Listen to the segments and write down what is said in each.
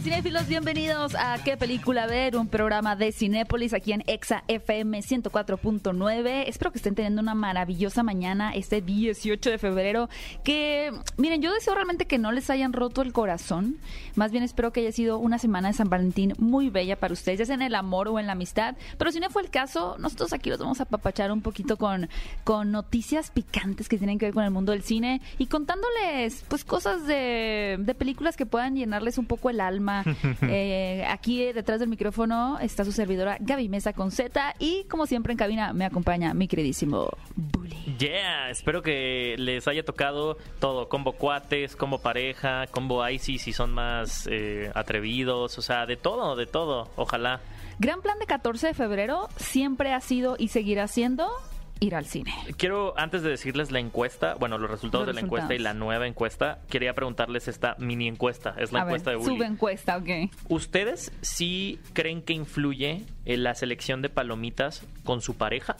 Cinéfilos, bienvenidos a ¿Qué película ver? Un programa de Cinépolis aquí en Exa FM 104.9. Espero que estén teniendo una maravillosa mañana este 18 de febrero. Que, miren, yo deseo realmente que no les hayan roto el corazón. Más bien espero que haya sido una semana de San Valentín muy bella para ustedes, ya sea en el amor o en la amistad. Pero si no fue el caso, nosotros aquí los vamos a papachar un poquito con, con noticias picantes que tienen que ver con el mundo del cine y contándoles, pues, cosas de, de películas que puedan llenarles un poco el alma. Eh, aquí detrás del micrófono está su servidora Gaby Mesa con Z y como siempre en cabina me acompaña mi queridísimo Bully. Yeah, espero que les haya tocado todo, combo cuates, combo pareja, combo Icy si son más eh, atrevidos, o sea, de todo, de todo, ojalá. Gran plan de 14 de febrero siempre ha sido y seguirá siendo ir al cine. Quiero, antes de decirles la encuesta, bueno, los resultados Los de la encuesta y la nueva encuesta, quería preguntarles esta mini encuesta, es la a ver, encuesta de Bully. sube encuesta, ok. ¿Ustedes sí creen que influye en la selección de palomitas con su pareja?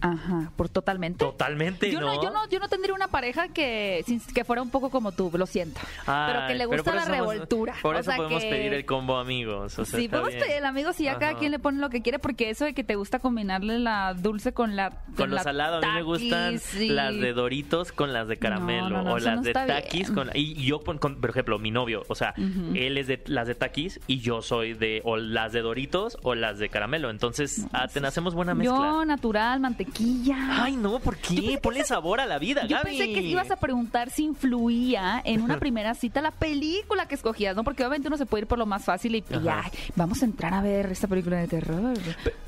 Ajá, por totalmente. Totalmente, Yo no, yo no, yo no tendría una pareja que, sin- que fuera un poco como tú, lo siento. pero que le gusta la revoltura. Por O eso sea podemos que- pedir el combo amigos. o sea, sí, podemos bien. pedir el amigo si ya cada quien le pone lo que quiere, porque eso de que te gusta combinarle la dulce con la Con lo la salado, a mí me gustan sí. las de Doritos con las de caramelo No, no, no, o las de bien. con y yo con, con, por ejemplo, mi novio, o sea, él es de las de Takis y yo soy de o las de Doritos o las de caramelo, entonces ah, ten- hacemos buena mezcla. Yo, natural, mantequilla. Ay, no, ¿por qué? Ponle sabor a la vida, Yo Gaby. pensé que ibas a preguntar si influía en una primera cita la película que escogías, ¿no? Porque obviamente uno se puede ir por lo más fácil y, y, ay, vamos a entrar a ver esta película de terror.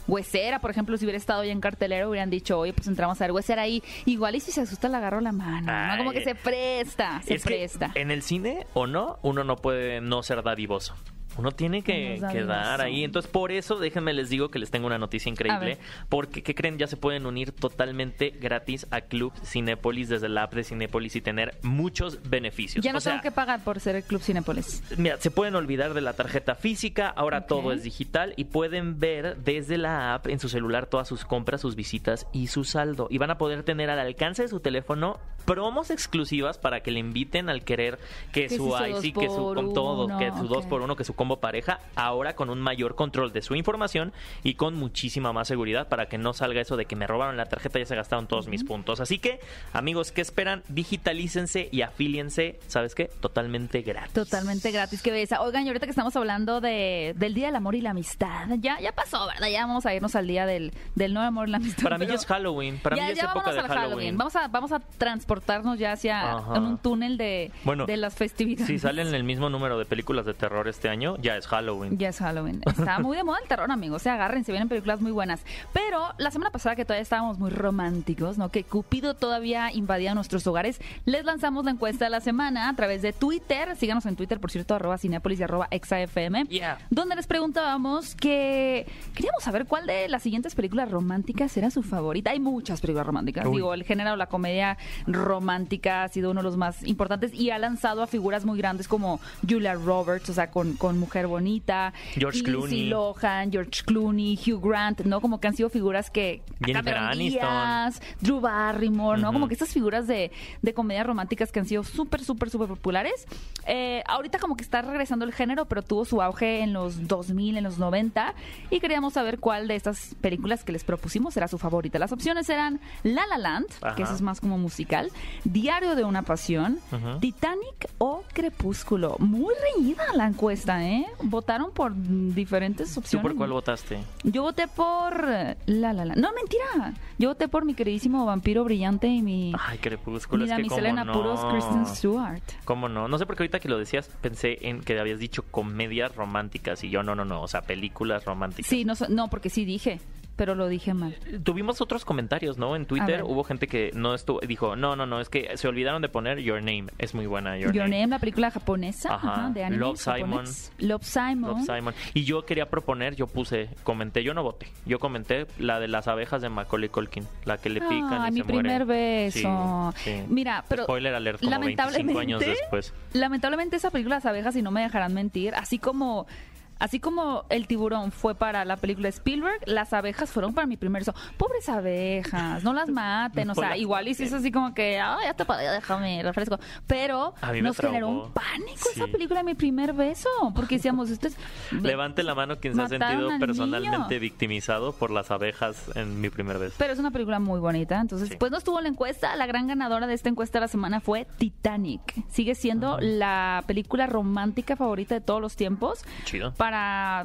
Huesera, por ejemplo, si hubiera estado ya en cartelero, hubieran dicho, oye, pues entramos a ver Huesera ahí. Igual y si se asusta le agarro la mano, ¿no? Como que se presta, se presta. en el cine o no, uno no puede no ser dadivoso. Uno tiene que, Uno es que dar dadivoso. ahí. Entonces, por eso, déjenme les digo que les tengo una noticia increíble. Porque, ¿qué creen? Ya se pueden unir totalmente gratis a Club Cinépolis desde la app de Cinépolis y tener muchos beneficios. Ya no O sea, tengo que pagar por ser el Club Cinépolis. Mira, se pueden olvidar de la tarjeta física, ahora todo es digital y pueden ver desde la app en su celular todas sus compras, sus visitas y su saldo. Y van a poder tener al alcance de su teléfono promos exclusivas para que le inviten al querer que, Que su IC, que su con todo, uno, que su dos ok. por uno, que su combo pareja, ahora con un mayor control de su información y con muchísima más seguridad para que no salga eso de que me robaron la tarjeta y ya se gastaron todos mis puntos. Así que, amigos, ¿qué esperan? Digitalícense y afíliense, ¿sabes qué? Totalmente gratis. Totalmente gratis, qué belleza. Oigan, y ahorita que estamos hablando de, del Día del Amor y la Amistad, ya, ya pasó, ¿verdad? Ya vamos a irnos al Día del, del no amor y la amistad. Para mí ya es Halloween, para ya, mí ya es época de al Halloween. Vamos a, vamos a transportarnos ya hacia en un túnel de, Bueno, de las festividades. Si salen el mismo número de películas de terror este año, ya es Halloween. Ya es Halloween. Está muy de moda el terror, amigos. Se agarren, se vienen películas muy buenas. Pero la semana pasada, que todavía estábamos muy románticos, ¿no? Que Cupido todavía invadía nuestros hogares, les lanzamos la encuesta de la semana a través de Twitter. Síganos en Twitter, por cierto, arroba Cinepolis y arroba ExaFM. Yeah. Donde les preguntábamos que queríamos saber cuál de las siguientes películas románticas era su favorita. Hay muchas películas románticas. Uy. Digo, el género, la comedia romántica ha sido uno de los más importantes y ha lanzado a figuras muy grandes como Julia Roberts, o sea, con, con Mujer Bonita, George Lindsay Clooney. Lohan, George Clooney, Hugh Grant, ¿no? Como que han sido figuras que... Jennifer Cameron Aniston. Díaz, Drew Barrymore, ¿no? Como que estas figuras de, de comedias románticas que han sido súper, súper, súper populares. Eh, ahorita como que está regresando el género, pero tuvo su auge en los 2000, en los 90. Y queríamos saber cuál de estas películas que les propusimos era su favorita. Las opciones eran La La Land, Ajá. que eso es más como musical, Diario de una Pasión. Titanic o Crepúsculo. Muy reñida la encuesta, ¿eh? Votaron por diferentes ¿Tú opciones. por cuál votaste? Yo voté por eh, La La Land. No, mentira. Yo voté por mi queridísimo vampiro brillante y mi, Ay, Crepúsculo, mi es que damisela cómo en no. apuros, Kristen Stewart. ¿Cómo no? No sé por qué ahorita que lo decías pensé en que habías dicho comedias románticas y yo no, no, no, o sea, películas románticas. Sí, no, no, porque sí dije, pero lo dije mal. Tuvimos otros comentarios, ¿no? En Twitter hubo gente que no estuvo, dijo, no, no, no, es que se olvidaron de poner Your Name, es muy buena Your, Your Name, la película japonesa Ajá. ajá, de anime Love, japonés. Love Simon. Love Simon. Y yo quería proponer, yo puse, comenté, yo no voté, yo comenté la de las abejas de Macaulay Culkin, la que le pican Ay, y mi se primer beso. Sí, sí. Mira, pero Spoiler alert, como 25 años lamentablemente, después. lamentablemente esa película Las abejas, y no me dejarán mentir, así como Así como el tiburón fue para la película Spielberg, las abejas fueron para mi primer beso. Pobres abejas, no las maten, o sea, igual y si es así como que, ah, ya te podía déjame refresco. Pero nos generó traumó. un pánico esa Sí. película de mi primer beso, porque decíamos, esto es... Levante la mano quien se ha sentido al personalmente niño. victimizado por las abejas en mi primer vez. Pero es una película muy bonita. Entonces, Sí. pues no estuvo en la encuesta. La gran ganadora de esta encuesta de la semana fue Titanic. Sigue siendo la película romántica favorita de todos los tiempos Chido. para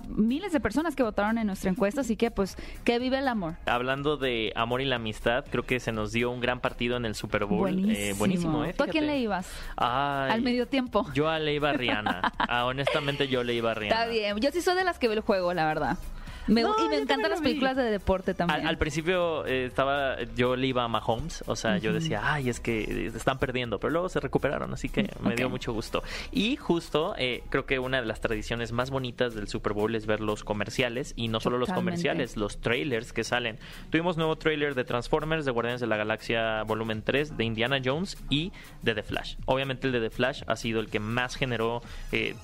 miles de personas que votaron en nuestra encuesta. Así que, pues, que vive el amor. Hablando de amor y la amistad, creo que se nos dio un gran partido en el Super Bowl. Buenísimo. Eh, buenísimo, ¿eh? ¿Tú a quién le ibas? Ay, Al medio tiempo. Yo a le iba a Rihanna. Ah, honestamente, yo le iba a Rihanna. Está bien. Yo sí soy de las que ve el juego, la verdad. Me- No, y me encantan las vi. películas de deporte también. Al, al principio eh, estaba, yo le iba a Mahomes, o sea, yo decía, ay, es que eh, están perdiendo, pero luego se recuperaron, así que me dio mucho gusto. Y justo, eh, creo que una de las tradiciones más bonitas del Super Bowl es ver los comerciales, y no solo los comerciales, los trailers que salen. Tuvimos nuevo trailer de Transformers, de Guardianes de la Galaxia Volumen 3, de Indiana Jones y de The Flash. Obviamente el de The Flash ha sido el que más generó eh,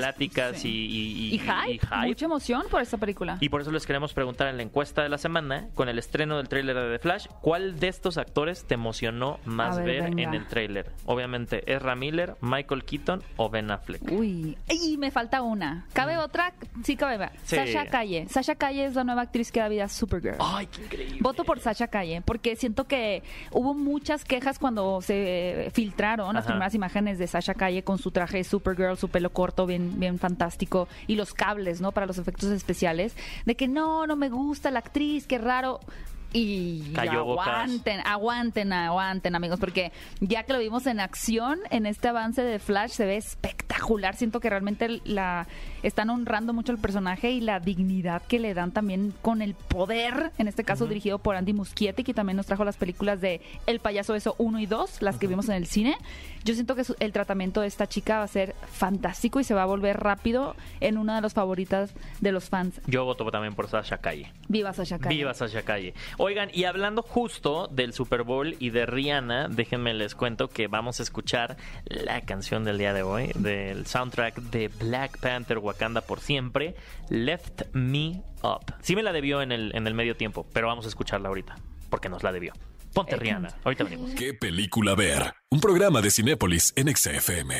pláticas Sí. y, y- y hype, y hype. mucha emoción por esta película. Y por eso les queremos preguntar en la encuesta de la semana, con el estreno del tráiler de The Flash, ¿cuál de estos actores te emocionó más A ver, en el tráiler? Obviamente, Ezra Miller, Michael Keaton o Ben Affleck. Uy, y me falta una. ¿Cabe otra? Sí, cabe. Mm. Sí. Sasha Calle. Sasha Calle es la nueva actriz que da vida a Supergirl. ¡Ay, qué increíble! Voto por Sasha Calle, porque siento que hubo muchas quejas cuando se filtraron las primeras imágenes de Sasha Calle con su traje de Supergirl, su pelo corto, bien, bien fantástico, y los cables, ¿no? Para los efectos especiales, de que no, no me gusta la actriz, qué raro. Y aguanten, aguanten, aguanten, amigos, porque ya que lo vimos en acción en este avance de Flash se ve espectacular. Siento que realmente la están honrando mucho el personaje y la dignidad que le dan también con el poder, en este caso dirigido por Andy Muschietti, que también nos trajo las películas de El payaso eso 1 y 2, las que vimos en el cine. Yo siento que el tratamiento de esta chica va a ser fantástico y se va a volver rápido en una de las favoritas de los fans. Yo voto también por Sasha Calle. Viva Sasha Calle. Viva Sasha Calle. Oigan, y hablando justo del Super Bowl y de Rihanna, déjenme les cuento que vamos a escuchar la canción del día de hoy, del soundtrack de Black Panther Wakanda por siempre, Left Me Up. Sí me la debió en el, en el medio tiempo, pero vamos a escucharla ahorita, porque nos la debió. Ponte Eh, Rihanna, ahorita venimos. ¿Qué película ver? Un programa de Cinépolis en XFM.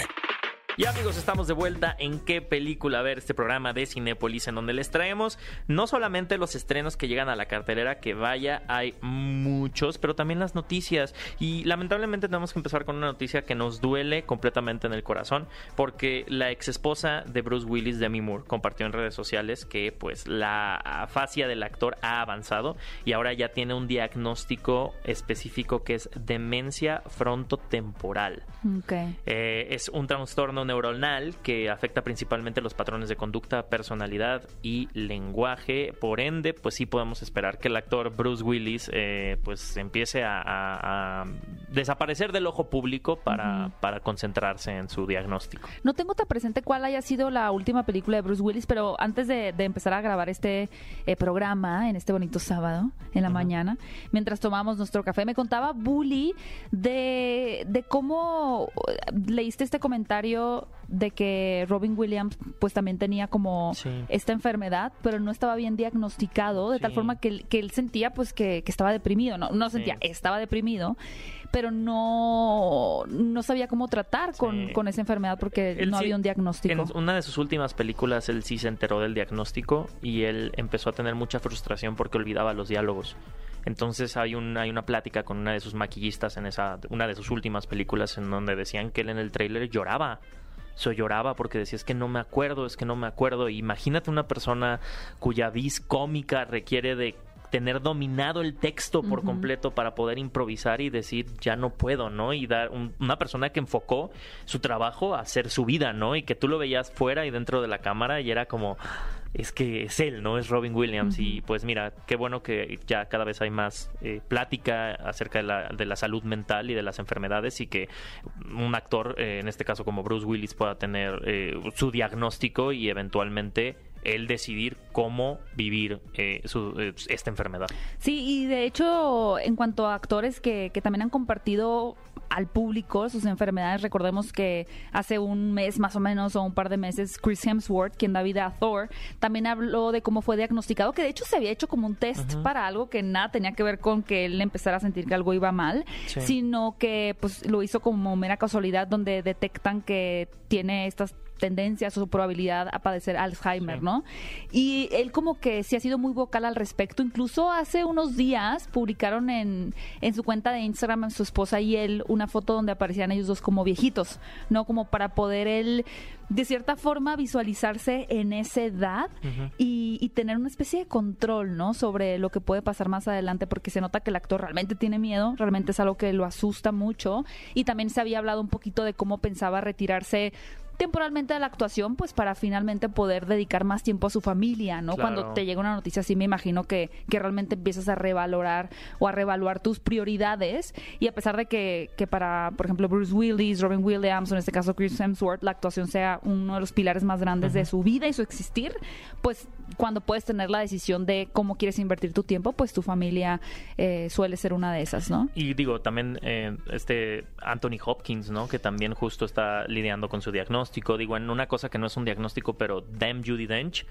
Y amigos, estamos de vuelta en qué película ver este programa de Cinépolis en donde les traemos no solamente los estrenos que llegan a la cartelera, que vaya, hay muchos, pero también las noticias. Y lamentablemente tenemos que empezar con una noticia que nos duele completamente en el corazón, porque la ex esposa de Bruce Willis, Demi Moore, compartió en redes sociales que pues la afasia del actor ha avanzado y ahora ya tiene un diagnóstico específico que es demencia frontotemporal. Ok. Eh, es un trastorno neuronal que afecta principalmente los patrones de conducta, personalidad y lenguaje. Por ende, pues sí podemos esperar que el actor Bruce Willis eh, pues empiece a, a- a desaparecer del ojo público para, para concentrarse en su diagnóstico. No tengo tan presente cuál haya sido la última película de Bruce Willis, pero antes de, de empezar a grabar este eh, programa, en este bonito sábado, en la mañana, mientras tomamos nuestro café, me contaba Bully de, de cómo eh, leíste este comentario de que Robin Williams pues también tenía como Sí. esta enfermedad, pero no estaba bien diagnosticado, de tal forma que, él- que él sentía pues que, que estaba deprimido, no, no Sí. sentía, estaba deprimido, pero no, no sabía cómo tratar con, con esa enfermedad porque Él no había un diagnóstico. En una de sus últimas películas, él sí se enteró del diagnóstico y él empezó a tener mucha frustración porque olvidaba los diálogos. Entonces hay, un, hay una plática con una de sus maquillistas en esa, una de sus últimas películas en donde decían que él en el tráiler lloraba. So lloraba porque decía es que no me acuerdo, es que no me acuerdo. Imagínate una persona cuya vis cómica requiere de tener dominado el texto por completo para poder improvisar y decir ya no puedo, ¿no? Y dar un- una persona que enfocó su trabajo a hacer su vida, ¿no? Y que tú lo veías fuera y dentro de la cámara y era como es que es él, ¿no? Es Robin Williams y pues mira, qué bueno que ya cada vez hay más eh, plática acerca de la, de la salud mental y de las enfermedades y que un actor, eh, en este caso como Bruce Willis, pueda tener eh, su diagnóstico y eventualmente él decidir cómo vivir eh, su- eh, esta enfermedad. Sí, y de hecho, en cuanto a actores que, que también han compartido al público sus enfermedades, recordemos que hace un mes más o menos o un par de meses, Chris Hemsworth, quien da vida a Thor, también habló de cómo fue diagnosticado, que de hecho se había hecho como un test para algo que nada tenía que ver con que él empezara a sentir que algo iba mal, Sí. sino que pues lo hizo como mera casualidad donde detectan que tiene estas tendencias o su probabilidad a padecer Alzheimer, Sí. ¿no? Y él como que sí ha sido muy vocal al respecto. Incluso hace unos días publicaron en, en su cuenta de Instagram, su esposa y él, una foto donde aparecían ellos dos como viejitos, ¿no? Como para poder él, de cierta forma, visualizarse en esa edad y, y tener una especie de control, ¿no? Sobre lo que puede pasar más adelante, porque se nota que el actor realmente tiene miedo, realmente es algo que lo asusta mucho. Y también se había hablado un poquito de cómo pensaba retirarse temporalmente de la actuación, pues para finalmente poder dedicar más tiempo a su familia, ¿no? Claro. Cuando te llega una noticia así, me imagino que, que realmente empiezas a revalorar o a revaluar tus prioridades. Y a pesar de que, que para, por ejemplo, Bruce Willis, Robin Williams, o en este caso Chris Hemsworth, la actuación sea uno de los pilares más grandes de su vida y su existir, pues cuando puedes tener la decisión de cómo quieres invertir tu tiempo, pues tu familia eh, suele ser una de esas, ¿no? Y digo, también eh, este Anthony Hopkins, ¿no? Que también justo está lidiando con su diagnóstico. Digo, en una cosa que no es un diagnóstico, pero Damn Judy Dench,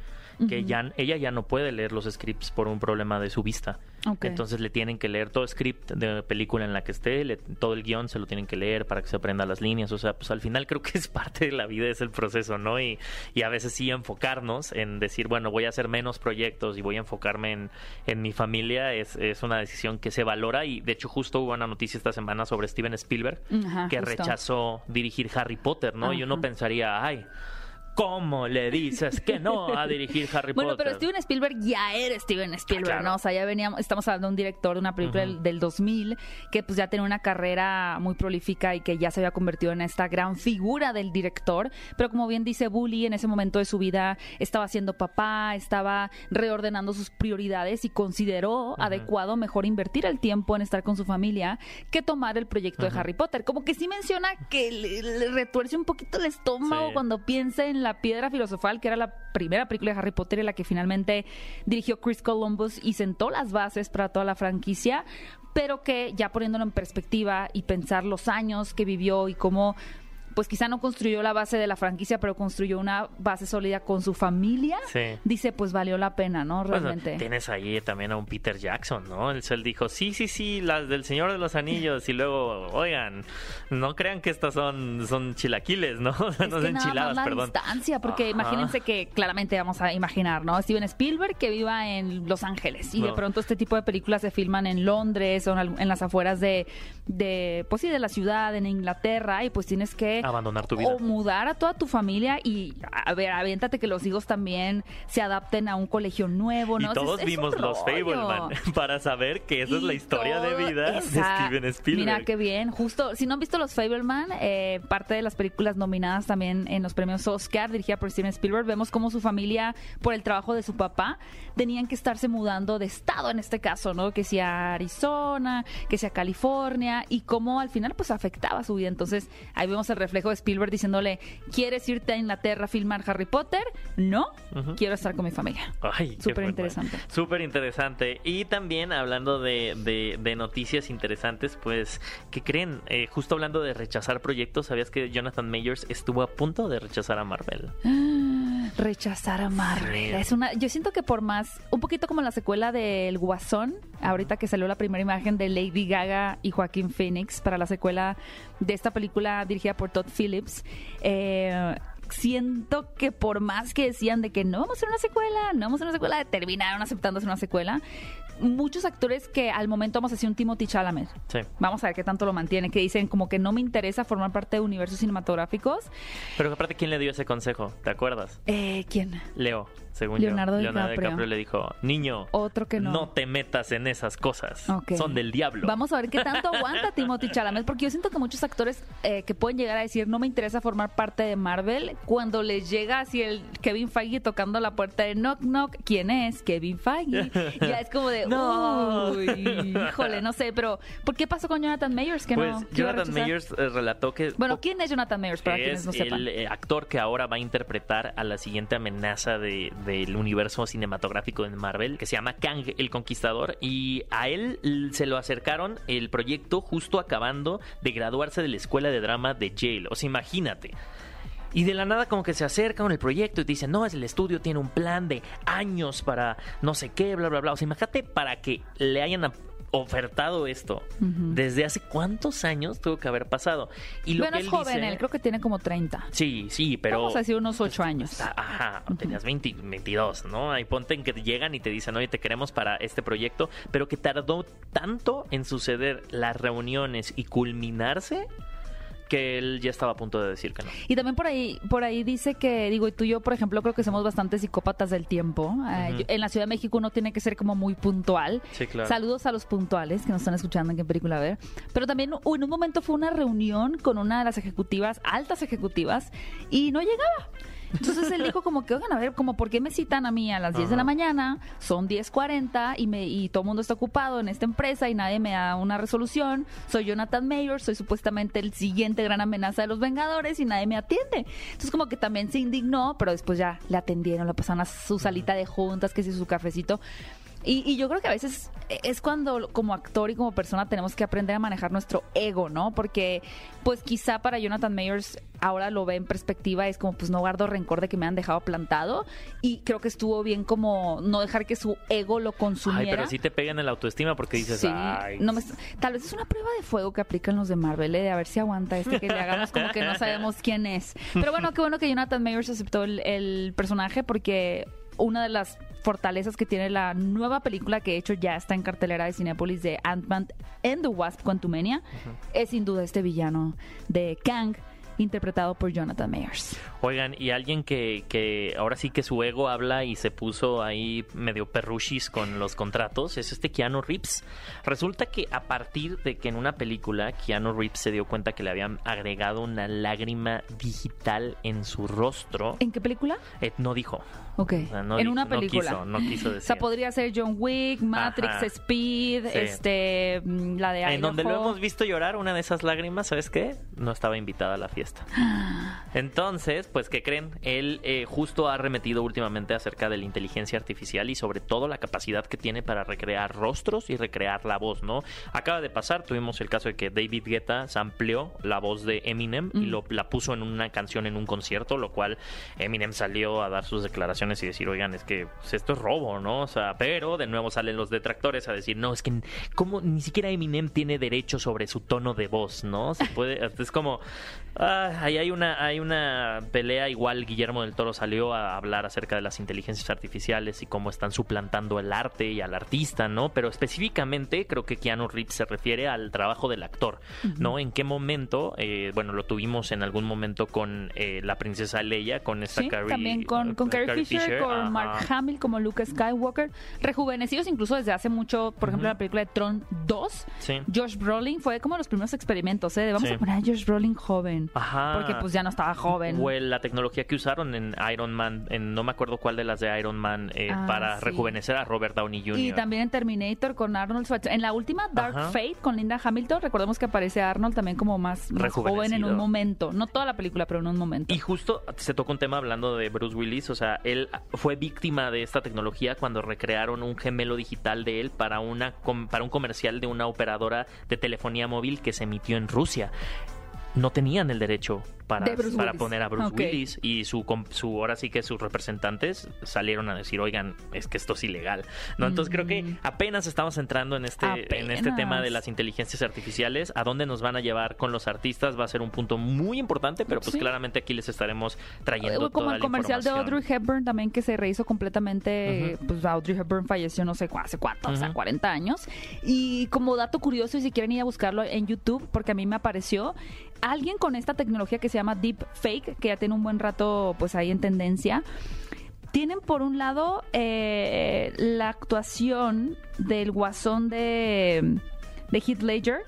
que ya, ella ya no puede leer los scripts por un problema de su vista. Entonces le tienen que leer todo script de película en la que esté, le- todo el guion se lo tienen que leer para que se aprenda las líneas. O sea, pues al final creo que es parte de la vida, es el proceso, ¿no? Y, y a veces sí enfocarnos en decir, bueno, voy a hacer menos proyectos y voy a enfocarme en, en mi familia, es, es una decisión que se valora. Y de hecho, justo hubo una noticia esta semana sobre Steven Spielberg, Ajá, que justo. rechazó dirigir Harry Potter, ¿no? Y uno pensaría, ay. ¿Cómo le dices que no a dirigir Harry Bueno, Potter? pero Steven Spielberg ya era Steven Spielberg, Claro. ¿no? O sea, ya veníamos, estamos hablando de un director de una película del, del 2000 que pues ya tenía una carrera muy prolífica y que ya se había convertido en esta gran figura del director. Pero como bien dice Bully, en ese momento de su vida estaba siendo papá, estaba reordenando sus prioridades y consideró adecuado mejor invertir el tiempo en estar con su familia que tomar el proyecto de Harry Potter. Como que sí menciona que le, le retuerce un poquito el estómago Sí. cuando piensa en la piedra filosofal, que era la primera película de Harry Potter y la que finalmente dirigió Chris Columbus y sentó las bases para toda la franquicia, pero que ya poniéndolo en perspectiva y pensar los años que vivió y cómo pues quizá no construyó la base de la franquicia, pero construyó una base sólida con su familia, Sí. dice pues valió la pena, ¿no? Bueno, Realmente. tienes ahí también a un Peter Jackson, ¿no? Él, él dijo, sí, sí, sí, las del Señor de los Anillos. Y luego, oigan, no crean que estas son, son chilaquiles, ¿no? no son nada enchiladas, la perdón. distancia, porque Ajá. imagínense que claramente vamos a imaginar, ¿no? Steven Spielberg que viva en Los Ángeles y de pronto este tipo de películas se filman en Londres o en las afueras de, de, pues sí, de la ciudad, en Inglaterra y pues tienes que Abandonar tu vida. o mudar a toda tu familia y a ver, aviéntate que los hijos también se adapten a un colegio nuevo, ¿no? Y todos es vimos los. Fableman para saber que esa es la historia de vida Esa- de Steven Spielberg. Mira qué bien. Justo, si no han visto los Fableman, eh, parte de las películas nominadas también en los premios Oscar, dirigida por Steven Spielberg, vemos cómo su familia, por el trabajo de su papá, tenían que estarse mudando de estado en este caso, ¿no? Que sea Arizona, que sea California, y cómo al final pues afectaba su vida. Entonces, ahí vemos el reflejo de Spielberg diciéndole, ¿quieres irte a Inglaterra a filmar Harry Potter? No, quiero estar con mi familia. Ay, Súper interesante. Súper interesante. Y también hablando de, de- de noticias interesantes, pues, ¿qué creen? Eh, justo hablando de rechazar proyectos, ¿sabías que Jonathan Mayers estuvo a punto de rechazar a Marvel? Rechazar a Marvel. Sí. Es una, yo siento que por más, un poquito como la secuela del Guasón, ahorita que salió la primera imagen de Lady Gaga y Joaquín Phoenix para la secuela de esta película dirigida por Todd Phillips. eh, siento que por más que decían de que no vamos a hacer una secuela, no vamos a hacer una secuela, terminaron aceptando hacer una secuela. Muchos actores que al momento vamos a decir un Timothy Chalamet. Sí. Vamos a ver qué tanto lo mantiene, que dicen como que no me interesa formar parte de universos cinematográficos. Pero aparte, ¿quién le dio ese consejo? ¿Te acuerdas? Eh, ¿Quién? Leo, según Leonardo yo. Leonardo DiCaprio. DiCaprio le dijo, niño, Otro que no. no te metas en esas cosas. Son del diablo. Vamos a ver qué tanto aguanta Timothy Chalamet, porque yo siento que muchos actores eh, que pueden llegar a decir no me interesa formar parte de Marvel, cuando les llega así el Kevin Feige tocando la puerta de knock knock, ¿quién es? Kevin Feige. ya es como de, No. Uy, híjole, no sé, pero ¿por qué pasó con Jonathan Mayers? Que Pues no, Jonathan? Mayers eh, relató que Bueno, ¿quién es Jonathan Mayers para quienes es no sepan? el eh, actor que ahora va a interpretar a la siguiente amenaza de- del universo cinematográfico de Marvel, que se llama Kang el Conquistador, y a él se lo acercaron el proyecto justo acabando de graduarse de la escuela de drama de Yale. O sea, imagínate. Y de la nada como que se acerca con el proyecto y te dicen, no, es el estudio tiene un plan de años para no sé qué, bla, bla, bla. O sea, imagínate para que le hayan ofertado esto. ¿Desde hace cuántos años tuvo que haber pasado? Y lo bueno, que es él joven, dice- él creo que tiene como 30. Sí, sí, pero... Vamos a decir unos 8 años. Está- ajá, tenías 20, 22, ¿no? Ahí ponte en que llegan y te dicen, oye, te queremos para este proyecto, pero que tardó tanto en suceder las reuniones y culminarse que él ya estaba a punto de decir que no. Y también por ahí, por ahí dice que, digo, y tú y yo, por ejemplo, creo que somos bastante psicópatas del tiempo. Eh, Ujú. yo- en la Ciudad de México uno tiene que ser como muy puntual. Sí, claro. Saludos a los puntuales que nos están escuchando en qué película ver. Pero también uh, en un momento fue una reunión con una de las ejecutivas, altas ejecutivas, y no llegaba. Él dijo como que, oigan, a ver, como por qué me citan a mí a las 10 de la mañana, son 10.40 y, me, y todo el mundo está ocupado en esta empresa y nadie me da una resolución. Soy Jonathan Mayer, soy supuestamente el siguiente gran amenaza de los Vengadores y nadie me atiende. Entonces como que también se indignó, pero después ya le atendieron, le pasaron a su salita de juntas, que si su cafecito. Y, y yo creo que a veces es cuando como actor y como persona tenemos que aprender a manejar nuestro ego, ¿no? Porque pues quizá para Jonathan Mayers ahora lo ve en perspectiva, es como pues no guardo rencor de que me han dejado plantado y creo que estuvo bien como no dejar que su ego lo consumiera. Ay, pero sí te pegan en la autoestima porque dices, Sí, ay, no me- tal vez es una prueba de fuego que aplican los de Marvel, ¿eh? de a ver si aguanta este que le hagamos como que no sabemos quién es. Pero bueno, qué bueno que Jonathan Mayers aceptó el, el personaje porque una de las fortalezas que tiene la nueva película que de hecho ya está en cartelera de Cinepolis de Ant-Man and the Wasp Quantumania es sin duda este villano de Kang interpretado por Jonathan Mayers. Oigan, y alguien que, que ahora sí que su ego habla y se puso ahí medio perruchis con los contratos es este Keanu Reeves. Resulta que a partir de que en una película Keanu Reeves se dio cuenta que le habían agregado una lágrima digital en su rostro, ¿En qué película? eh, no dijo. Ok, O sea, no en dijo- una no película. quiso, no quiso O decir. sea, podría ser John Wick, Matrix, Ajá. Speed, Sí. este, mm, la de En donde lo Idaho. hemos visto llorar, una de esas lágrimas, ¿sabes qué? No estaba invitada a la fiesta. Entonces, pues, ¿qué creen? Él eh, justo ha remetido últimamente acerca de la inteligencia artificial y sobre todo la capacidad que tiene para recrear rostros y recrear la voz, ¿no? Acaba de pasar, tuvimos el caso de que David Guetta amplió la voz de Eminem y Mm. lo, la puso en una canción en un concierto, lo cual Eminem salió a dar sus declaraciones y decir, oigan, es que pues, esto es robo, ¿no? O sea, pero de nuevo salen los detractores a decir, no, es que como ni siquiera Eminem tiene derecho sobre su tono de voz, ¿no? Se puede, es como, ah, ahí hay una, hay una pelea, igual Guillermo del Toro salió a hablar acerca de las inteligencias artificiales y cómo están suplantando el arte y al artista, ¿no? Pero específicamente creo que Keanu Reeves se refiere al trabajo del actor, ¿no? En qué momento, eh, bueno, lo tuvimos en algún momento con eh, la princesa Leia, con esta Sí, Carrie- también con, con Carrie, Fisher, con ajá. Mark Hamill como Luke Skywalker, rejuvenecidos incluso desde hace mucho, por ejemplo, la película de Tron 2. Sí. Josh Brolin fue como los primeros experimentos, ¿eh? Vamos Sí. a poner a Josh Brolin joven. Ajá. Porque pues ya no estaba joven. O el- la tecnología que usaron en Iron Man, en no me acuerdo cuál de las de Iron Man, eh, Ah, para sí. rejuvenecer a Robert Downey Jr. Y también en Terminator con Arnold Schwarzenegger. En la última Dark Ajá. Fate con Linda Hamilton, recordemos que aparece Arnold también como más, más joven en un momento. No toda la película, pero en un momento. Y justo se tocó un tema hablando de Bruce Willis, o sea, él fue víctima de esta tecnología cuando recrearon un gemelo digital de él para una para un comercial de una operadora de telefonía móvil que se emitió en Rusia. No tenían el derecho para, De para poner a Bruce. Willis y su, su ahora sí que sus representantes salieron a decir, oigan, es que esto es ilegal. ¿No? Entonces creo que apenas estamos entrando en este, en este Mm. Tema de las inteligencias artificiales, a dónde nos van a llevar con los artistas va a ser un punto muy importante, pero pues Sí. claramente aquí les estaremos trayendo como toda el la comercial de. Audrey Hepburn también que se rehizo completamente, pues Audrey Hepburn falleció no sé hace cuánto, o sea, Ujú. 40 años. Y como dato curioso, y si quieren ir a buscarlo en YouTube, porque a mí me apareció, alguien con esta tecnología que se llama Deep Fake, que ya tiene un buen rato pues ahí en tendencia, tienen por un lado eh, la actuación del guasón de, de Heath Ledger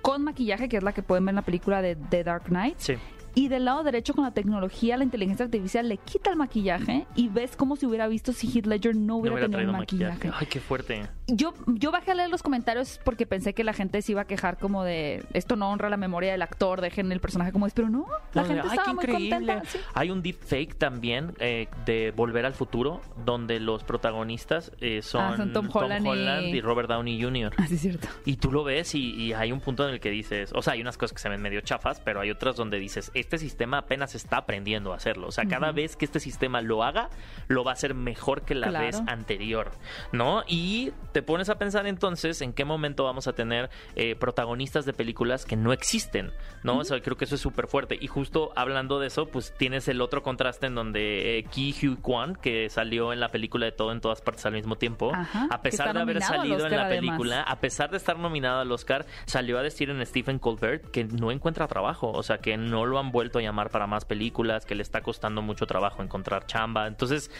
con maquillaje, que es la que pueden ver en la película de The Dark Knight. Sí. Y del lado derecho con la tecnología, la inteligencia artificial le quita el maquillaje y ves como si hubiera visto si Heath Ledger no No hubiera, hubiera tenido el maquillaje. maquillaje. Ay, qué fuerte. Yo, yo bajé a leer los comentarios porque pensé que la gente se iba a quejar como de esto no honra la memoria del actor, dejen el personaje como es, pero no, la No, gente ay, estaba qué muy increíble. contenta. sí. Hay un deepfake también eh, de Volver al Futuro, donde los protagonistas eh, son, Ah, son Tom Holland y- y Robert Downey Jr. Así es cierto. Y tú lo ves y, y hay un punto en el que dices, o sea, hay unas cosas que se ven medio chafas, pero hay otras donde dices, este sistema apenas está aprendiendo a hacerlo. O sea, cada vez que este sistema lo haga, lo va a hacer mejor que la Claro. vez anterior, ¿no? Y te pones a pensar entonces en qué momento vamos a tener eh, protagonistas de películas que no existen, ¿no? O sea, creo que eso es súper fuerte. Y justo hablando de eso, pues tienes el otro contraste en donde eh, Ki Hugh Kwan, que salió en la película de todo en todas partes al mismo tiempo, Ajá, a pesar de haber salido en la además. película, a pesar de estar nominado al Oscar, salió a decir en Stephen Colbert que no encuentra trabajo, o sea, que no lo han vuelto a llamar para más películas, que le está costando mucho trabajo encontrar chamba. Entonces,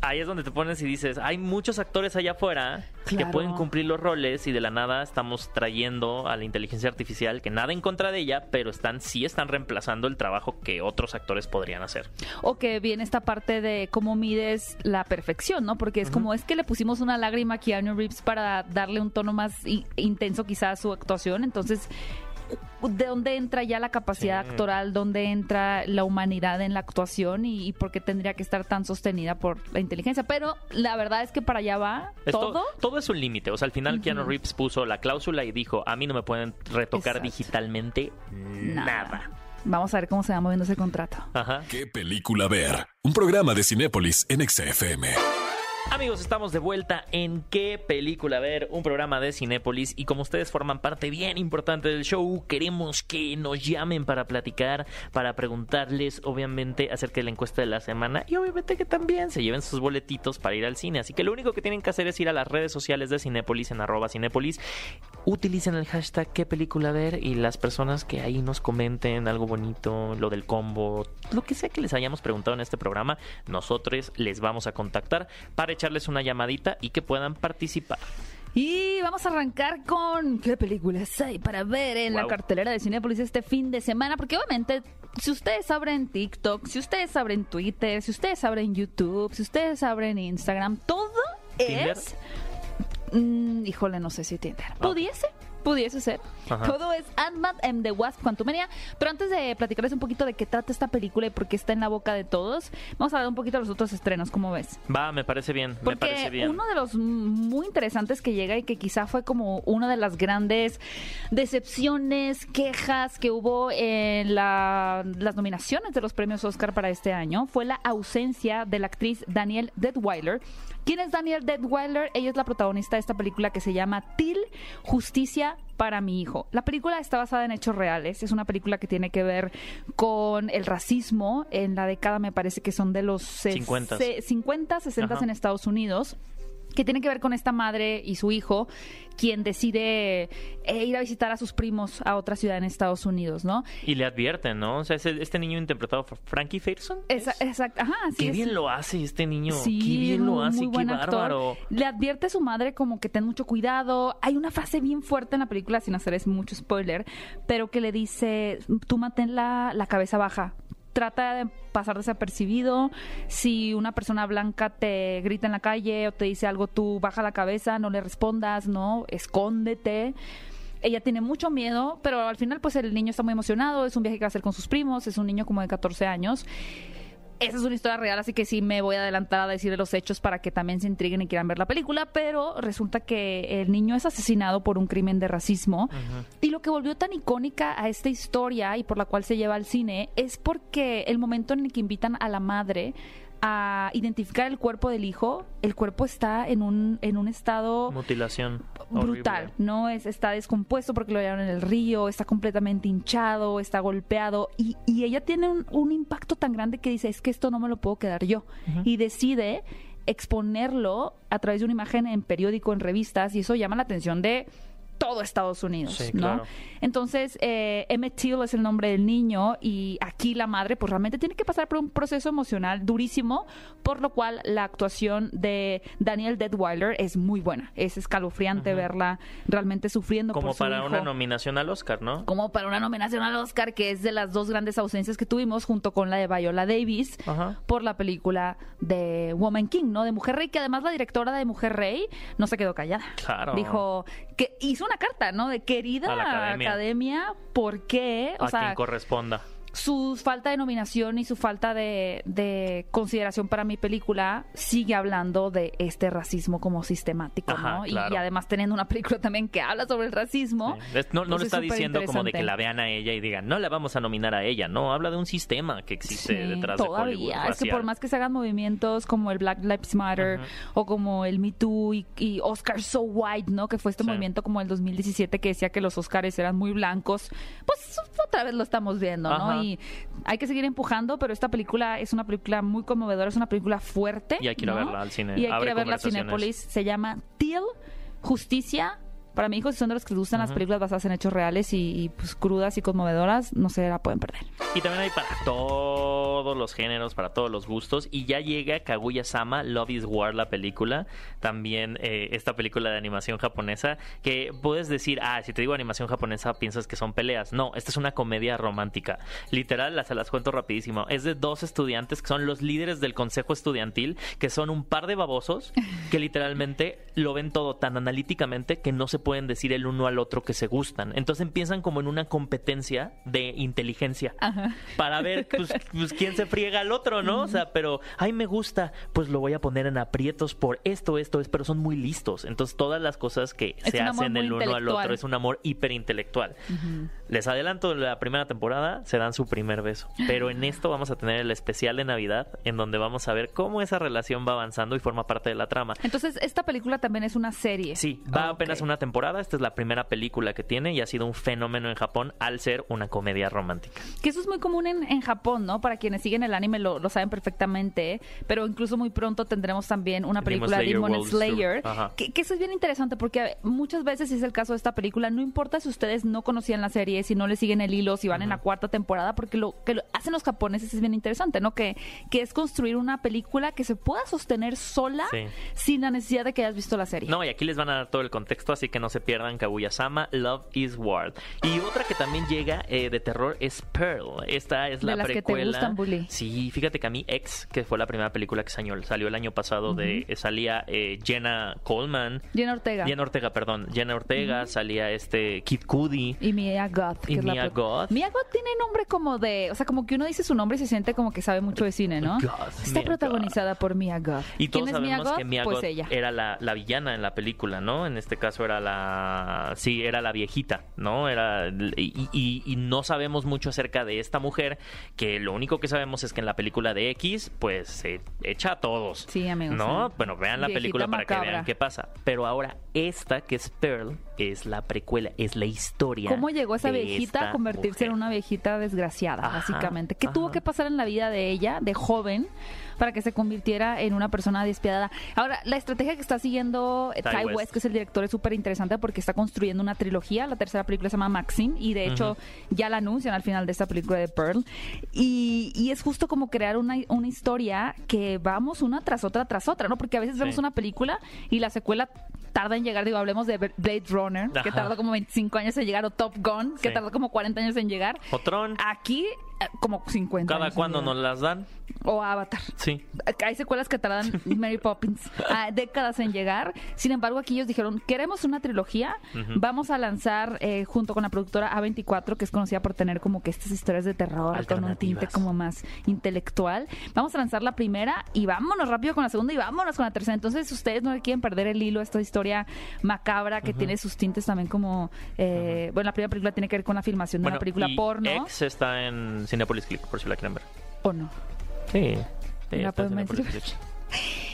ahí es donde te pones y dices, hay muchos actores allá afuera que pueden cumplir los roles y de la nada estamos trayendo a la inteligencia artificial, que nada en contra de ella, pero están sí están reemplazando el trabajo que otros actores podrían hacer. O que viene esta parte de cómo mides la perfección, ¿no? Porque es como es que le pusimos una lágrima a Keanu Reeves para darle un tono más intenso quizá a su actuación, entonces ¿de dónde entra ya la capacidad Sí. actoral? ¿Dónde entra la humanidad en la actuación? Y, y por qué tendría que estar tan sostenida por la inteligencia? Pero la verdad es que para allá va Esto- todo. todo es un límite. O sea, al final Keanu Reeves puso la cláusula y dijo, a mí no me pueden retocar Exacto. digitalmente nada. Vamos a ver cómo se va moviendo ese contrato. Ajá. ¿Qué película ver? Un programa de Cinépolis en XFM. Amigos, estamos de vuelta en qué película ver, un programa de Cinépolis y como ustedes forman parte bien importante del show, queremos que nos llamen para platicar, para preguntarles obviamente acerca de la encuesta de la semana y obviamente que también se lleven sus boletitos para ir al cine. Así que lo único que tienen que hacer es ir a las redes sociales de Cinépolis en arroba Cinépolis, utilicen el hashtag qué película ver y las personas que ahí nos comenten algo bonito, lo del combo, lo que sea que les hayamos preguntado en este programa, nosotros les vamos a contactar para echarles una llamadita y que puedan participar. Y vamos a arrancar con qué películas hay para ver en la cartelera de Cinépolis este fin de semana, porque obviamente si ustedes abren TikTok, si ustedes abren Twitter, si ustedes abren YouTube, si ustedes abren Instagram, todo ¿Tinder? es... Mm, híjole, no sé si Tinder. ¿Pudiese? Pudiese ser. Ajá. Todo es Ant-Man and the Wasp Quantumania. Pero antes de platicarles un poquito de qué trata esta película y por qué está en la boca de todos, vamos a hablar un poquito de los otros estrenos, ¿cómo ves? Va, me parece bien, me Porque parece bien. uno de los muy interesantes que llega y que quizá fue como una de las grandes decepciones, quejas que hubo en la- las nominaciones de los premios Oscar para este año fue la ausencia de la actriz Danielle Detweiler. ¿Quién es Danielle Detweiler? Ella es la protagonista de esta película que se llama Till Justicia para mi hijo. La película está basada en hechos reales. Es una película que tiene que ver con el racismo en la década, me parece que son de los ses- 50s. se- 50, 60 Ajá. en Estados Unidos que tiene que ver con esta madre y su hijo, quien decide eh, ir a visitar a sus primos a otra ciudad en Estados Unidos, ¿no? Y le advierten, ¿no? O sea, este niño interpretado por Frankie ¿es? Exacto, ajá, así Qué es. bien lo hace este niño. Sí, Qué bien lo hace, muy qué buen actor. bárbaro. Le advierte a su madre como que ten mucho cuidado. Hay una frase bien fuerte en la película, sin hacerles mucho spoiler, pero que le dice, tú mantén la, la cabeza baja. Trata de pasar desapercibido. Si una persona blanca te grita en la calle o te dice algo, tú baja la cabeza, no le respondas, no, escóndete. Ella tiene mucho miedo, pero al final pues el niño está muy emocionado, es un viaje que va a hacer con sus primos, es un niño como de 14 años. Esa es una historia real, así que sí me voy a adelantar a decir los hechos para que también se intriguen y quieran ver la película, pero resulta que el niño es asesinado por un crimen de racismo. Y lo que volvió tan icónica a esta historia y por la cual se lleva al cine es porque el momento en el que invitan a la madre a identificar el cuerpo del hijo, el cuerpo está en un, en un estado Mutilación. brutal, horrible. ¿no? Es, está descompuesto porque lo hallaron en el río, está completamente hinchado, está golpeado y, y ella tiene un, un impacto tan grande que dice, es que esto no me lo puedo quedar yo. Y decide exponerlo a través de una imagen en periódico, en revistas y eso llama la atención de todo Estados Unidos, Sí, ¿no? claro. Entonces, eh, Emmett Till es el nombre del niño y aquí la madre pues realmente tiene que pasar por un proceso emocional durísimo, por lo cual la actuación de Daniel Detweiler es muy buena. Es escalofriante verla realmente sufriendo Como por su para una nominación al Oscar, ¿no? como para una nominación al Oscar, que es de las dos grandes ausencias que tuvimos junto con la de Viola Davis por la película de Woman King, ¿no? De Mujer Rey, que además la directora de Mujer Rey no se quedó callada. Claro. Dijo que hizo una carta, ¿no? De querida academia. academia, ¿por qué? O a sea, quien corresponda. Su falta de nominación y su falta de, de consideración para mi película sigue hablando de este racismo como sistemático, Ajá, ¿no? Y- claro. Y, además teniendo una película también que habla sobre el racismo. Sí. Es- No, no pues le es está diciendo como de que la vean a ella y digan, no la vamos a nominar a ella. No, habla de un sistema que existe Sí, detrás de Hollywood. todavía. Es que por más que se hagan movimientos como el Black Lives Matter o como el Me Too y, y Oscar So White, ¿no? Que fue este Sí. movimiento como el 2017 que decía que los Oscars eran muy blancos. Pues otra vez lo estamos viendo, ¿no? Hay que seguir empujando, pero esta película es una película muy conmovedora, es una película fuerte. Y hay que ir a verla al cine. Y hay que ir a verla a. Cinépolis. Se llama Till Justicia. Para mi hijo, si son de los que les gustan las películas basadas en hechos reales y, y, pues crudas y conmovedoras, no se la pueden perder. Y también hay para todos los géneros, para todos los gustos. Y ya llega Kaguya Sama, Love is War, la película. También eh, esta película de animación japonesa. Que puedes decir, ah, si te digo animación japonesa, piensas que son peleas. No, esta es una comedia romántica. Literal, las, se las cuento rapidísimo. Es de dos estudiantes que son los líderes del consejo estudiantil, que son un par de babosos que literalmente lo ven todo tan analíticamente que no se pueden decir el uno al otro que se gustan. Entonces empiezan como en una competencia de inteligencia para ver pues, pues, quién se friega al otro, ¿no? O sea, pero, ay, me gusta, pues lo voy a poner en aprietos por esto, esto, es, pero son muy listos. Entonces todas las cosas que Es se hacen el uno al otro es un amor hiperintelectual. Les adelanto, la primera temporada se dan su primer beso, pero en esto vamos a tener el especial de Navidad en donde vamos a ver cómo esa relación va avanzando y forma parte de la trama. Entonces, esta película también es una serie. Sí, va Ok. apenas una temporada. Esta es la primera película que tiene y ha sido un fenómeno en Japón al ser una comedia romántica. Que eso es muy común en, en Japón, ¿no? Para quienes siguen el anime lo, lo saben perfectamente, pero incluso muy pronto tendremos también una Demon película Slayer Demon Slayer, Tour. Ajá. que, que eso es bien interesante porque muchas veces si es el caso de esta película, no importa si ustedes no conocían la serie, si no le siguen el hilo, si van en la cuarta temporada, porque lo que lo hacen los japoneses es bien interesante, ¿no? Que, que es construir una película que se pueda sostener sola Sí. sin la necesidad de que hayas visto la serie. No, y aquí les van a dar todo el contexto, así que no se pierdan Kaguya-sama, Love is War. Y otra que también llega eh, de terror es Pearl. Esta es De la las que te precuela. gustan, Bully. Sí, fíjate que a mí X, que fue la primera película que salió, salió el año pasado, de eh, salía eh, Jenna Coleman. Jenna Ortega. Jenna Ortega, perdón. Jenna Ortega, salía este Kid Cudi. Y Mia Goth. Y Mia Goth. Mia Goth tiene nombre como de... O sea, como que uno dice su nombre y se siente como que sabe mucho de cine, ¿no? Goth, Está Mia protagonizada por Mia Goth. Y todos ¿Quién es Mia sabemos Goth? que Mia pues Goth ella. era la, la villana en la película, ¿no? En este caso era la... Sí, era la viejita, ¿no? Era... Y, y- y no sabemos mucho acerca de esta mujer, que lo único que sabemos es que en la película de X, pues se echa a todos. Sí, amigos, ¿No? sí. Bueno, vean la Viejita película para que vean qué pasa. Pero ahora, esta que es Pearl, es la precuela, es la historia. ¿Cómo llegó esa viejita a convertirse en una viejita desgraciada, Ajá, básicamente? ¿Qué ajá. tuvo que pasar en la vida de ella, de joven, para que se convirtiera en una persona despiadada? Ahora, la estrategia que está siguiendo eh, Ty Ty West. West, que es el director, es súper interesante porque está construyendo una trilogía. La tercera película se llama Maxine y de hecho ya la anuncian al final de esta película de Pearl. Y, y es justo como crear una, una historia que vamos una tras otra tras otra, ¿no? Porque a veces vemos Sí. una película y la secuela tarda en llegar, digo, hablemos de Blade Runner, que tardó como 25 años en llegar, o Top Gun, que Sí. tardó como 40 años en llegar. O Tron, Aquí, como 50 cada llegar. nos las dan. O Avatar. Sí. Hay secuelas que tardan Mary Poppins ah, décadas en llegar. Sin embargo, aquí ellos dijeron, queremos una trilogía, vamos a lanzar eh, junto con la productora A24, que es conocida por tener como que estas historias de terror con un tinte como más intelectual. Vamos a lanzar la primera y vámonos rápido con la segunda y vámonos con la tercera. Entonces, ustedes no le quieren perder el hilo a esta historia macabra que tiene sus tintes también como... eh, Bueno, la primera película tiene que ver con la filmación de una película y porno. X está en Cinepolis Click, por si la quieren ver. ¿O no? Sí. Sí, La en ver. Click.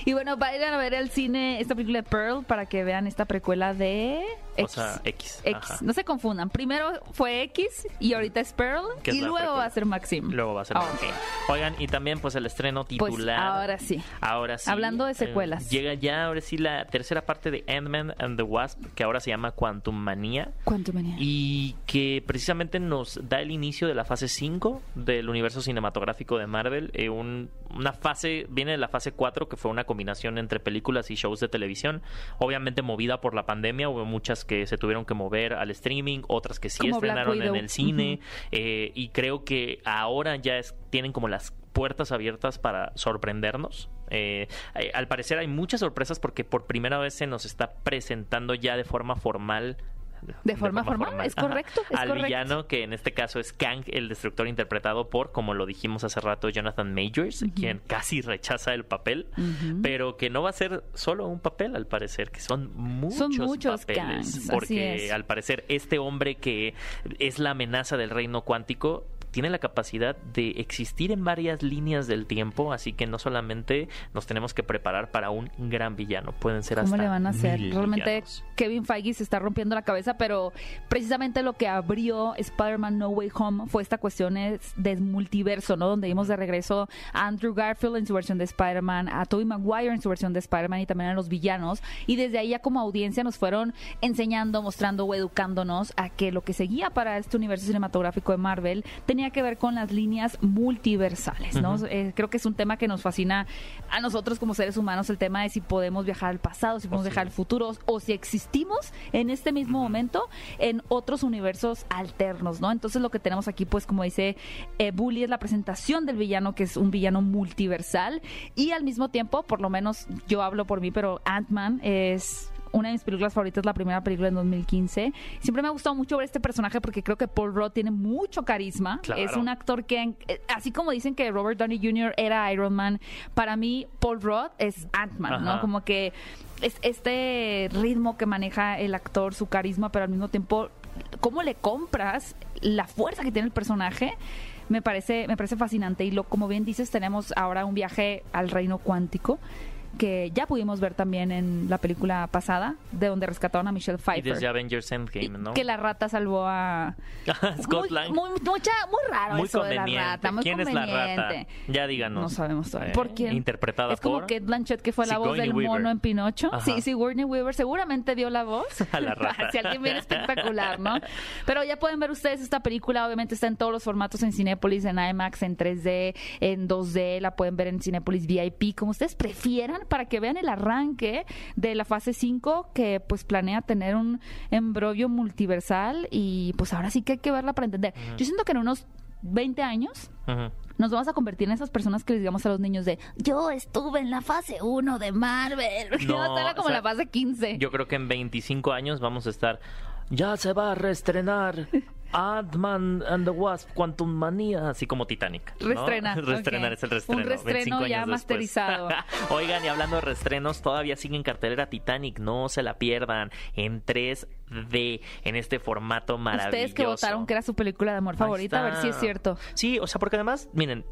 Y bueno, vayan a ver al cine esta película de Pearl para que vean esta precuela de O X. sea, X. X. ajá. No se confundan. Primero fue X y ahorita es Pearl y luego va a ser Maxim. Luego va a ser Ah, Maxim. Oigan, y también pues el estreno Pues titular. ahora sí. Ahora sí. Hablando de eh, secuelas. llega ya, ahora sí, la tercera parte de Ant-Man and the Wasp, que ahora se llama Quantum Manía. ¿Cuánto venía? Y que precisamente nos da el inicio de la fase 5 del universo cinematográfico de Marvel. Eh, un- una fase, viene de la fase 4, que fue una combinación entre películas y shows de televisión. Obviamente movida por la pandemia, hubo muchas que se tuvieron que mover al streaming, otras que sí Como estrenaron en el cine. Eh, y creo que ahora ya es- tienen como las puertas abiertas para sorprendernos. Eh, eh, al parecer hay muchas sorpresas porque por primera vez se nos está presentando ya de forma formal De forma formal, es correcto, es al correcto. villano que en este caso es Kang el destructor interpretado por como lo dijimos hace rato Jonathan Majors quien casi rechaza el papel pero que no va a ser solo un papel al parecer que son muchos, muchos papeles Kangs, porque al parecer este hombre que es la amenaza del reino cuántico tiene la capacidad de existir en varias líneas del tiempo, así que no solamente nos tenemos que preparar para un gran villano, pueden ser ¿Cómo hasta le van a hacer? Realmente villanos. Kevin Feige se está rompiendo la cabeza, pero precisamente lo que abrió Spider-Man No Way Home fue esta cuestión es- del multiverso, ¿no? Donde vimos de regreso a Andrew Garfield en su versión de Spider-Man, a Tobey Maguire en su versión de Spider-Man y también a los villanos. Y desde ahí ya como audiencia nos fueron enseñando, mostrando o educándonos a que lo que seguía para este universo cinematográfico de Marvel tenía que ver con las líneas multiversales, ¿no? Eh, creo que es un tema que nos fascina a nosotros como seres humanos, el tema de si podemos viajar al pasado, si podemos viajar al futuro o si existimos en este mismo momento en otros universos alternos, ¿no? Entonces lo que tenemos aquí, pues como dice eh, Bully, es la presentación del villano, que es un villano multiversal y al mismo tiempo, por lo menos yo hablo por mí, pero Ant-Man es una de mis películas favoritas, la primera película en 2015. Siempre me ha gustado mucho ver este personaje porque creo que Paul Rudd tiene mucho carisma. Claro. Es un actor que, eh, así como dicen que Robert Downey Jr. era Iron Man, para mí Paul Rudd es Ant-Man, ¿no? Como que es este ritmo que maneja el actor, su carisma, pero al mismo tiempo, cómo le compras la fuerza que tiene el personaje. Me parece, me parece fascinante. Y lo, como bien dices, tenemos ahora un viaje al reino cuántico que ya pudimos ver también en la película pasada, de donde rescataron a Michelle y Pfeiffer. desde Avengers Endgame, Y ¿no? Que la rata salvó a Scott muy, Lang. muy, mucha, muy raro Muy eso de la conveniente. rata, muy ¿Quién es la rata? conveniente. Ya díganos. No sabemos todavía. Eh, ¿Por quién? Interpretada Es como Kate Blanchett, que fue la voz del Weaver. mono en Pinocho. Ajá. Sí, Sigourney Weaver seguramente dio la voz. A la rata. si alguien bien espectacular, ¿no? Pero ya pueden ver ustedes esta película. Obviamente está en todos los formatos en Cinépolis, en IMAX, en 3D, en 2D. La pueden ver en Cinépolis VIP, como ustedes prefieran, para que vean el arranque de la fase 5, que pues planea tener un embrollo multiversal. Y pues ahora sí que hay que verla para entender. Yo siento que en unos 20 años nos vamos a convertir en esas personas que les digamos a los niños de yo estuve en la fase 1 de Marvel. No, como o sea, en la fase 15. Yo creo que en 25 años vamos a estar. Ya se va a reestrenar Ant-Man and the Wasp, Quantum Manía, así como Titanic. Reestrenar ok. es el reestreno. Un reestreno 25 ya años masterizado. Oigan, y hablando de reestrenos, todavía sigue en cartelera Titanic, no se la pierdan. En 3D, en este formato maravilloso. Ustedes que votaron que era su película de amor Ahí favorita, a ver si es cierto. Sí, o sea, porque además, miren,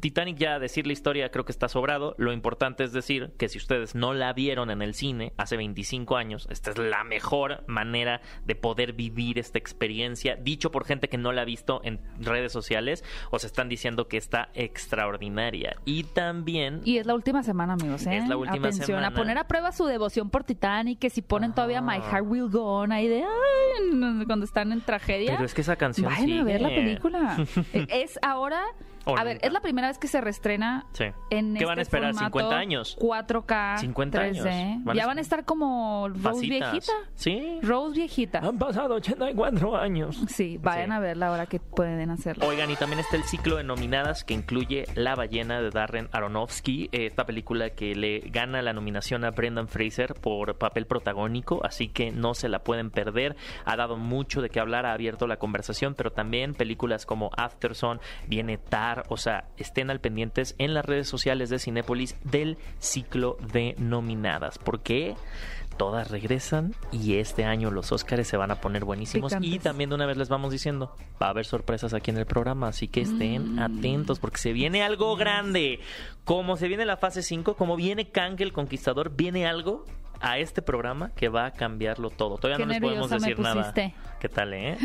Titanic ya decir la historia creo que está sobrado. Lo importante es decir que si ustedes no la vieron en el cine hace 25 años, esta es la mejor manera de poder vivir esta experiencia. Dicho por gente que no la ha visto en redes sociales, os están diciendo que está extraordinaria. Y también... Y es la última semana, amigos, ¿eh? Es la última Atención, semana. a poner a prueba su devoción por Titanic, que si ponen todavía My. Heart Will Go On ahí de ay, cuando están en tragedia. Pero es que esa canción Vayan a ver la película. Es ahora. O a ver, es la primera vez que se reestrena Sí. en ¿Qué este van a esperar? formato ¿50 años? 4K, 50 años. 3D. Van a Ya van a estar como Rose Pasitas. viejita. Sí. Rose viejita. Han pasado 84 años. Sí, vayan Sí. a verla ahora que pueden hacerlo. Oigan, y también está el ciclo de nominadas que incluye La ballena de Darren Aronofsky, eh, esta película que le gana la nominación a Brendan Fraser por papel protagónico, así que no se la pueden perder. Ha dado mucho de qué hablar, ha abierto la conversación, pero también películas como Afterson, viene O sea, estén al pendientes en las redes sociales de Cinépolis del ciclo de nominadas, porque todas regresan y este año los Óscares se van a poner buenísimos y también de una vez les vamos diciendo, va a haber sorpresas aquí en el programa, así que estén Mm. atentos porque se viene algo grande. Como se viene la fase 5, como viene Kang el Conquistador, viene algo a este programa que va a cambiarlo todo. Todavía Qué no les podemos decir nada. ¿Qué tal, eh?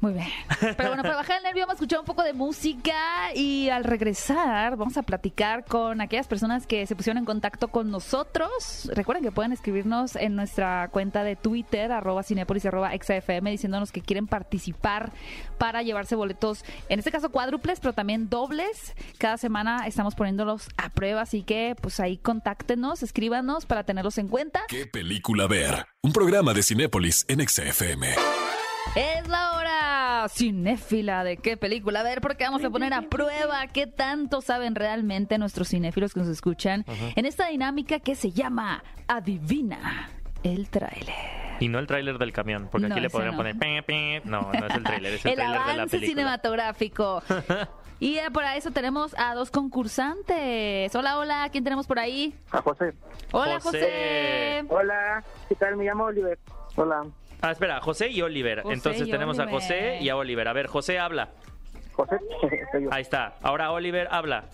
Muy bien. Pero bueno, para bajar el nervio vamos a escuchar un poco de música y al regresar vamos a platicar con aquellas personas que se pusieron en contacto con nosotros. Recuerden que pueden escribirnos en nuestra cuenta de Twitter, arroba cinepolis, arroba XFM, diciéndonos que quieren participar para llevarse boletos, en este caso cuádruples, pero también dobles. Cada semana estamos poniéndolos a prueba, así que pues ahí contáctenos, escríbanos para tenerlos en cuenta. ¿Qué película ver? Un programa de Cinépolis en XFM. Es la hora cinéfila de qué película. A ver, porque vamos a poner a prueba qué tanto saben realmente nuestros cinéfilos que nos escuchan en esta dinámica que se llama Adivina el tráiler. Y no el tráiler del camión, porque No, aquí le podrían no. poner... pe, pe. No, no es el tráiler, es el, El tráiler de la avance película. cinematográfico. Y eh, por eso tenemos a dos concursantes. Hola, hola, ¿quién tenemos por ahí? A José. Hola, José. José. Hola, ¿qué tal? Me llamo Oliver. Hola, Ah, espera, José y Oliver. José Entonces y tenemos a. José y a Oliver. A ver, José habla. José. Soy yo. Ahí está. Ahora Oliver habla.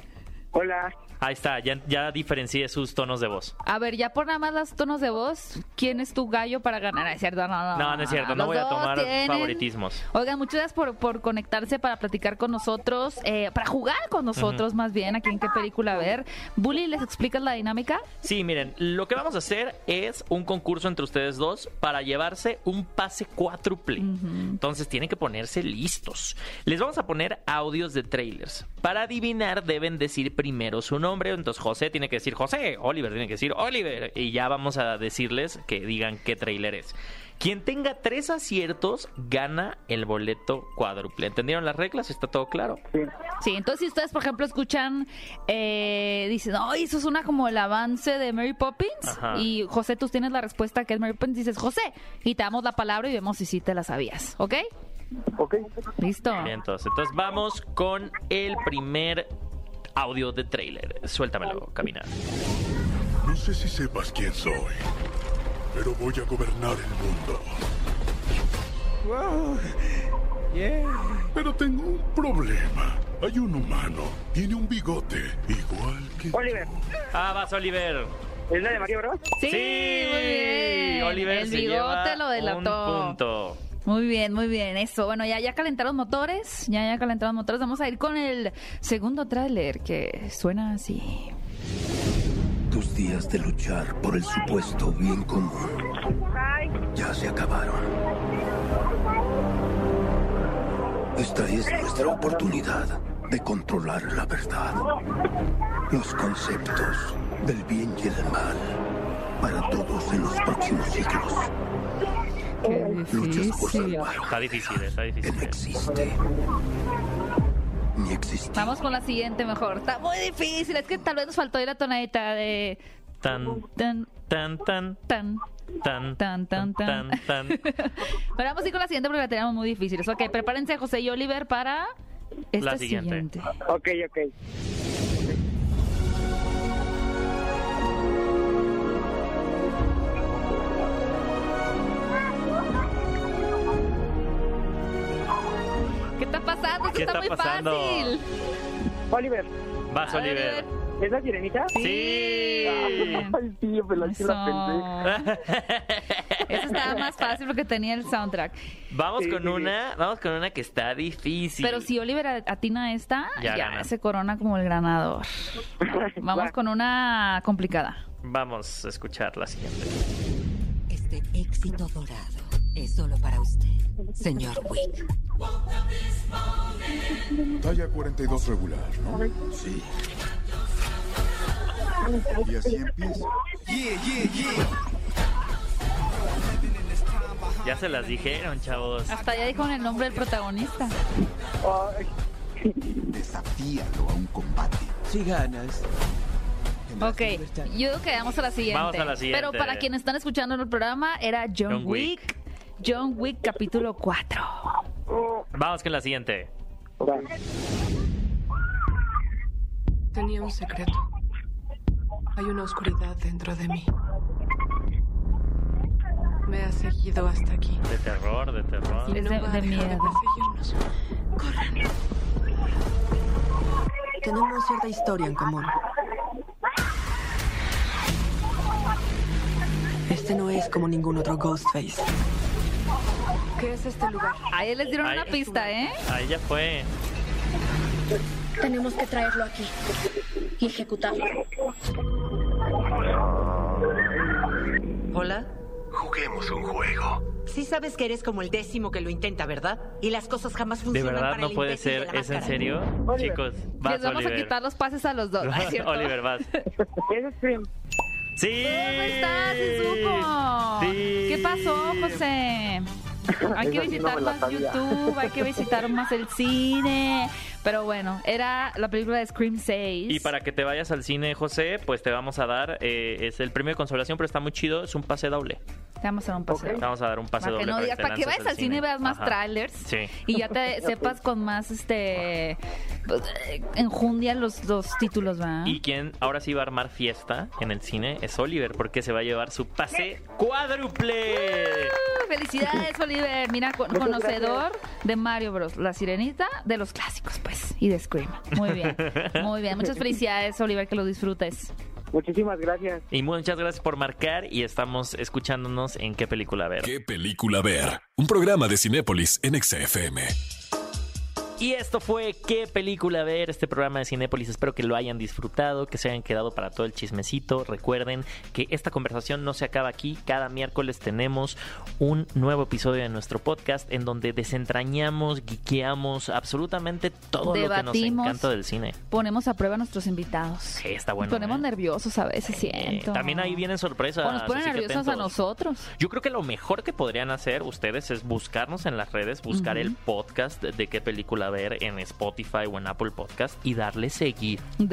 Hola, Ahí está, ya, ya diferencié sus tonos de voz. A ver, ya por nada más los tonos de voz, ¿quién es tu gallo para ganar? ¿Es cierto? No, no, No, no es cierto, no voy a tomar tienen- favoritismos. Oigan, muchas gracias por, por conectarse para platicar con nosotros, eh, para jugar con nosotros más bien, aquí en qué película ver. Bully, ¿les explicas la dinámica? Sí, miren, lo que vamos a hacer es un concurso entre ustedes dos para llevarse un pase cuádruple. Entonces tienen que ponerse listos. Les vamos a poner audios de trailers. Para adivinar deben decir primero su nombre. Entonces José tiene que decir José, Oliver tiene que decir Oliver. Y ya vamos a decirles que digan qué trailer es. Quien tenga tres aciertos gana el boleto cuádruple. ¿Entendieron las reglas? ¿Está todo claro? sí. Sí, entonces si ustedes, por ejemplo, escuchan, eh, dicen, ay, eso suena como el avance de Mary Poppins, Ajá. y José, tú tienes la respuesta que es Mary Poppins, dices, José, y te damos la palabra y vemos si sí te la sabías, ¿ok? Ok. Listo. Bien, entonces, entonces vamos con el primer audio de trailer. Suéltamelo, caminar. No sé si sepas quién soy, pero voy a gobernar el mundo. Pero tengo un problema. Hay un humano, tiene un bigote, igual que... Oliver, Ah, vas, Oliver. ¿es la de María Bros? Sí, muy bien. Oliver el se bigote lleva lo delató. Un punto. Muy bien, muy bien, eso. Bueno, ya, ya calentaron motores, ya, ya calentaron motores. Vamos a ir con el segundo tráiler que suena así. Tus días de luchar por el supuesto bien común ya se acabaron. Esta es nuestra oportunidad de controlar la verdad, los conceptos del bien y el mal para todos en los próximos siglos. Qué Luchas por difícil. salvar Está difícil, está que no difícil. existe ni. Vamos con la siguiente mejor. Está muy difícil, es que tal vez nos faltó ahí la tonadita de Tan, tan, tan, tan, tan. tan, Tan, tan, tan. tan, tan. Pero vamos a ir con la siguiente porque la tenemos muy difíciles. Ok, prepárense José y Oliver para esta La siguiente. Ok, ok. ¿Qué está pasando? Esto ¿Qué está, está muy pasando? fácil. Oliver, Vas, Oliver. ¿es la sirenita? Sí. Ay, sí, pero la pensé. Eso. Eso estaba más fácil porque tenía el soundtrack. Vamos Sí, con sí, sí. una, vamos con una que está difícil. Pero si Oliver atina esta, Ya ya, se corona como el ganador. Vamos Va. con una complicada. Vamos a escuchar la siguiente. Este éxito dorado es solo para usted, señor Wick. Talla 42 regular, ¿no? Sí. Y así empieza. Ya se las dijeron, chavos. Hasta ya dijo el nombre del protagonista. Desafíalo a un combate. Si ganas. Ok, yo creo que vamos a la siguiente. Vamos a la siguiente. Pero para quienes están escuchando en el programa, era John, John Wick. Wick. John Wick capítulo 4. Vamos con la siguiente. Tenía un secreto. Hay una oscuridad dentro de mí. Me ha seguido hasta aquí. De terror, de terror. Y no de- va a de dejar de miedo. perseguirnos. Corran. Tenemos cierta historia en común. Este no es como ningún otro Ghostface. ¿Qué es este lugar? Ahí les dieron una pista, ¿eh? Ahí ya fue. Tenemos que traerlo aquí y ejecutarlo. Hola. Juguemos un juego. Sí sabes que eres como el décimo que lo intenta, ¿verdad? Y las cosas jamás De funcionan verdad para no el puede de ser. ¿Es en serio? Oliver. Chicos, vas, Les vamos Oliver. a quitar los pases a los dos. ¿no es cierto? Oliver, vas. Es Scream. ¡Sí! ¿Cómo estás? Sí. ¿Qué pasó, José? Hay que Esa sí no visitar más sabía. YouTube, hay que visitar más el cine. Pero bueno, era la película de Scream 6. Y para que te vayas al cine, José, pues te vamos a dar, eh, es el premio de consolación, pero está muy chido, es un pase doble. Te vamos a dar un paseo. Vamos a dar un pase Para doble. que no digas, para que vayas al cine y veas más Ajá. trailers Sí. y ya te sepas con más este enjundia los, los títulos, ¿va? Y quien ahora sí va a armar fiesta en el cine es Oliver, porque se va a llevar su pase cuádruple. Uh, Felicidades, Oliver. Mira, con- conocedor de Mario Bros. La sirenita de los clásicos, pues. Y de Scream. Muy bien. Muy bien. Muchas felicidades, Oliver, que lo disfrutes. Muchísimas gracias. Y muchas gracias por marcar y estamos escuchándonos en qué película ver. ¿Qué película ver? Un programa de Cinépolis en Exa FM. Y esto fue qué película ver, este programa de Cinépolis. Espero que lo hayan disfrutado, que se hayan quedado para todo el chismecito. Recuerden que esta conversación no se acaba aquí. Cada miércoles tenemos un nuevo episodio de nuestro podcast en donde desentrañamos, guiqueamos absolutamente todo lo que nos Debatimos. encanta del cine. Ponemos a prueba a nuestros invitados. Sí, está bueno. Nos ponemos ¿eh? nerviosos a veces, Eh, siento. también ahí vienen sorpresas. O nos ponen nerviosos a nosotros. Yo creo que lo mejor que podrían hacer ustedes es buscarnos en las redes, buscar el podcast de qué película ver en Spotify o en Apple Podcast y darle seguir.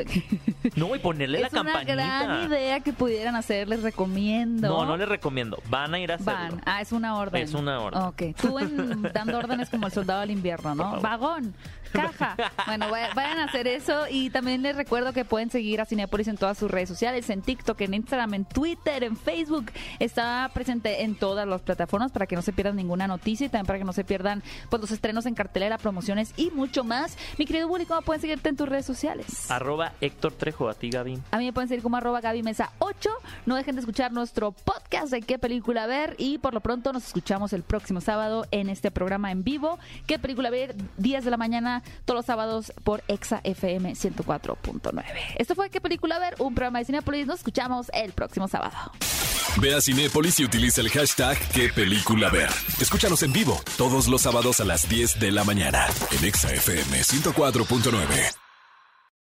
No, y ponerle la es una campanita. gran idea que pudieran hacer, les recomiendo. No, no les recomiendo. Van a ir a hacerlo. Van. Ah, es una orden. Es una orden. Ok. Tú en- dando órdenes como el soldado del invierno, ¿no? Vagón, caja. Bueno, vaya- vayan a hacer eso y también les recuerdo que pueden seguir a Cinepolis en todas sus redes sociales, en TikTok, en Instagram, en Twitter, en Facebook. Está presente en todas las plataformas para que no se pierdan ninguna noticia y también para que no se pierdan pues, los estrenos en cartelera, promociones y mucho más. Mi querido Bully, ¿cómo pueden seguirte en tus redes sociales? Arroba Héctor Trejo, a ti Gaby. A mí me pueden seguir como arroba Gaby Mesa 8. No dejen de escuchar nuestro podcast de qué película ver y por lo pronto nos escuchamos el próximo sábado en este programa en vivo. ¿Qué película ver? 10 de la mañana todos los sábados por Exa FM 104.9. Esto fue qué película ver, un programa de Cinepolis. Nos escuchamos el próximo sábado. Ve a Cinépolis y utiliza el hashtag qué película ver. Escúchanos en vivo todos los sábados a las 10 de la mañana en Exa FM 104.9.